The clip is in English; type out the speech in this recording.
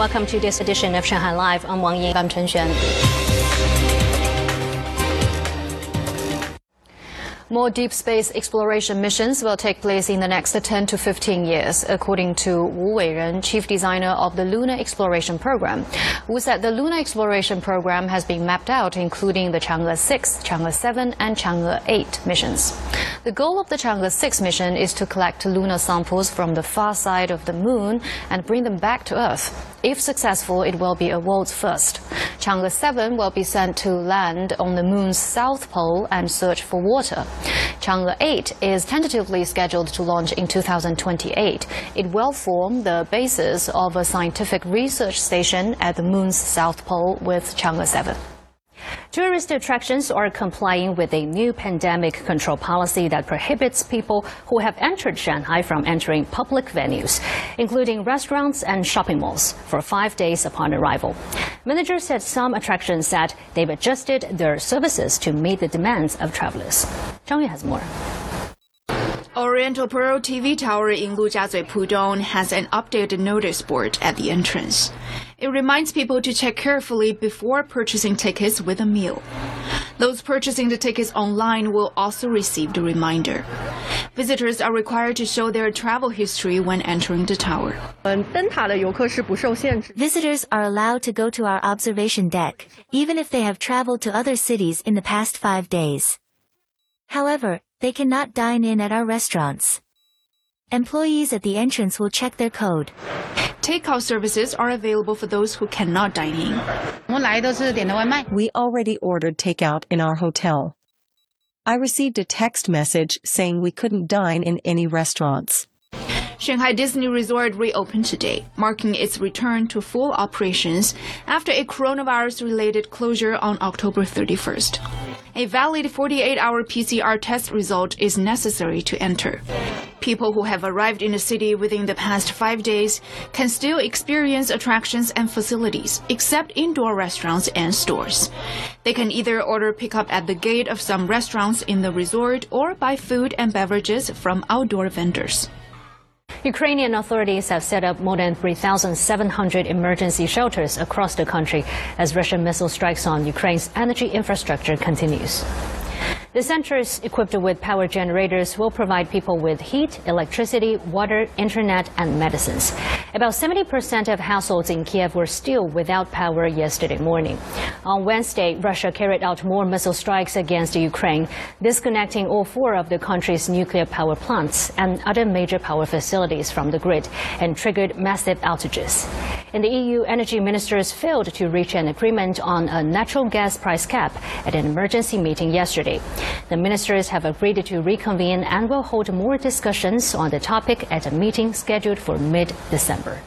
Welcome to this edition of Shanghai Live. I'm Wang Ying. I'm Chen Xuan. More deep space exploration missions will take place in the next 10 to 15 years, according to Wu Weiren, chief designer of the Lunar Exploration Program. Wu said the Lunar Exploration Program has been mapped out, including the Chang'e 6, Chang'e 7, and Chang'e 8 missions. The goal of the Chang'e 6 mission is to collect lunar samples from the far side of the moon and bring them back to Earth. If successful, it will be a world's first. Chang'e 7 will be sent to land on the moon's south pole and search for water. Chang'e 8 is tentatively scheduled to launch in 2028. It will form the basis of a scientific research station at the moon's south pole with Chang'e 7. Tourist attractions are complying with a new pandemic control policy that prohibits people who have entered Shanghai from entering public venues, including restaurants and shopping malls, for five days upon arrival. Managers said some attractions said they've adjusted their services to meet the demands of travelers. Zhang Yue has more. Oriental Pearl TV Tower in Lujiazui Pudong has an updated notice board at the entrance. It reminds people to check carefully before purchasing tickets with a meal. Those purchasing the tickets online will also receive the reminder. Visitors are required to show their travel history when entering the tower. Visitors are allowed to go to our observation deck, even if they have traveled to other cities in the past five days. However, they cannot dine in at our restaurants. Employees at the entrance will check their code. Takeout services are available for those who cannot dine in. We already ordered takeout in our hotel. I received a text message saying we couldn't dine in any restaurants. Shanghai Disney Resort reopened today, marking its return to full operations after a coronavirus related closure on October 31st. A valid 48 hour PCR test result is necessary to enter. People who have arrived in the city within the past five days can still experience attractions and facilities, except indoor restaurants and stores. They can either order pickup at the gate of some restaurants in the resort or buy food and beverages from outdoor vendors. Ukrainian authorities have set up more than 3,700 emergency shelters across the country as Russian missile strikes on Ukraine's energy infrastructure continues. The centers, equipped with power generators, will provide people with heat, electricity, water, internet, and medicines. About 70% of households in Kiev were still without power yesterday morning. On Wednesday, Russia carried out more missile strikes against Ukraine, disconnecting all four of the country's nuclear power plants and other major power facilities from the grid and triggered massive outages. And the EU energy ministers failed to reach an agreement on a natural gas price cap at an emergency meeting yesterday. The ministers have agreed to reconvene and will hold more discussions on the topic at a meeting scheduled for mid-December.